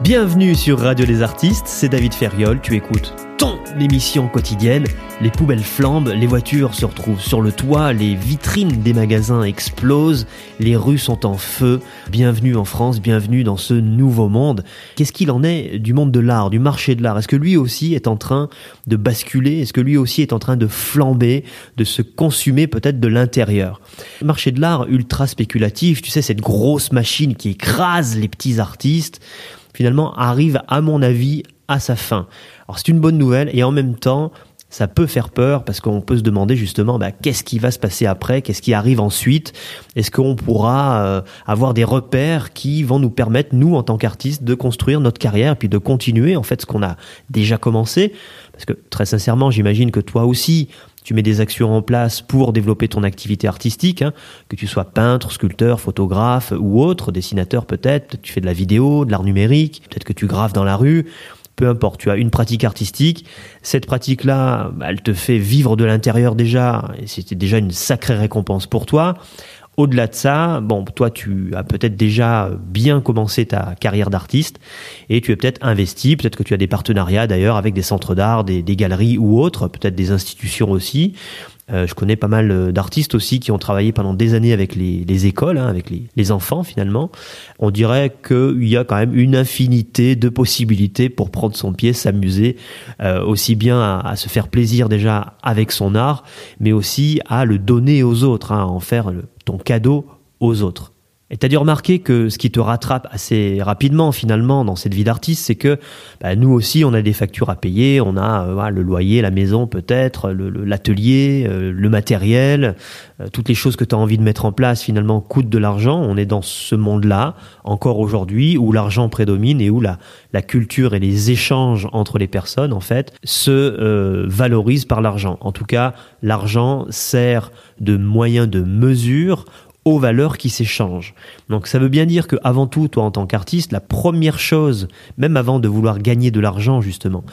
Bienvenue sur Radio des Artistes, c'est David Ferriol, tu écoutes ton émission quotidienne. Les poubelles flambent, les voitures se retrouvent sur le toit, les vitrines des magasins explosent, les rues sont en feu. Bienvenue en France, bienvenue dans ce nouveau monde. Qu'est-ce qu'il en est du monde de l'art, du marché de l'art? Est-ce que lui aussi est en train de basculer? Est-ce que lui aussi est en train de flamber, de se consumer peut-être de l'intérieur? Marché de l'art ultra spéculatif, tu sais, cette grosse machine qui écrase les petits artistes, finalement arrive à mon avis à sa fin. Alors c'est une bonne nouvelle et en même temps, ça peut faire peur parce qu'on peut se demander justement bah, qu'est-ce qui va se passer après, qu'est-ce qui arrive ensuite, est-ce qu'on pourra euh, avoir des repères qui vont nous permettre, nous en tant qu'artistes, de construire notre carrière puis de continuer en fait ce qu'on a déjà commencé? Parce que très sincèrement, j'imagine que toi aussi, tu mets des actions en place pour développer ton activité artistique, hein, que tu sois peintre, sculpteur, photographe ou autre, dessinateur peut-être tu fais de la vidéo, de l'art numérique, peut-être que tu graves dans la rue, peu importe, tu as une pratique artistique, cette pratique-là, bah, elle te fait vivre de l'intérieur déjà, et c'était déjà une sacrée récompense pour toi. Au-delà de ça, bon, toi, tu as peut-être déjà bien commencé ta carrière d'artiste et tu es peut-être investi, peut-être que tu as des partenariats d'ailleurs avec des centres d'art, des, des, galeries ou autres, peut-être des institutions aussi. Euh, je connais pas mal euh, d'artistes aussi qui ont travaillé pendant des années avec les, les écoles, hein, avec les, enfants finalement. On dirait qu'il y a quand même une infinité de possibilités pour prendre son pied, s'amuser, euh, aussi bien à, à, se faire plaisir déjà avec son art, mais aussi à le donner aux autres, hein, à en faire le, ton cadeau aux autres. Et t'as dû remarquer que ce qui te rattrape assez rapidement finalement dans cette vie d'artiste, c'est que bah, nous aussi on a des factures à payer, on a euh, le loyer, la maison peut-être, l'atelier, le, euh, le, matériel, euh, toutes les choses que tu as envie de mettre en place finalement coûtent de l'argent. On est dans ce monde-là encore aujourd'hui où l'argent prédomine et où la, culture et les échanges entre les personnes en fait se valorisent par l'argent. En tout cas, l'argent sert de moyen de mesure aux valeurs qui s'échangent. Donc ça veut bien dire que avant tout, toi en tant qu'artiste, la première chose, même avant de vouloir gagner de l'argent justement,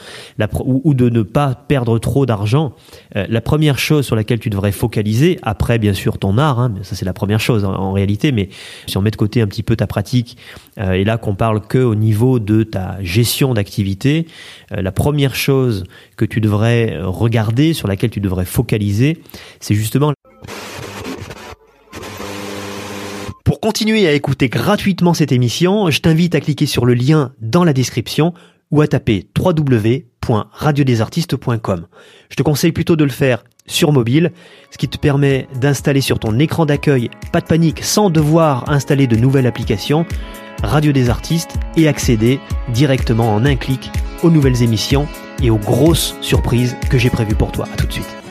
ou, de ne pas perdre trop d'argent, euh, la première chose sur laquelle tu devrais focaliser, après bien sûr ton art, hein, ça c'est la première chose en, en, réalité, mais si on met de côté un petit peu ta pratique, euh, et là qu'on parle que au niveau de ta gestion d'activité, euh, la première chose que tu devrais regarder, sur laquelle tu devrais focaliser, c'est justement continuer à écouter gratuitement cette émission, je t'invite à cliquer sur le lien dans la description ou à taper www.radiodesartistes.com. Je te conseille plutôt de le faire sur mobile, ce qui te permet d'installer sur ton écran d'accueil, pas de panique, sans devoir installer de nouvelles applications, Radio des Artistes et accéder directement en un clic aux nouvelles émissions et aux grosses surprises que j'ai prévues pour toi. À tout de suite.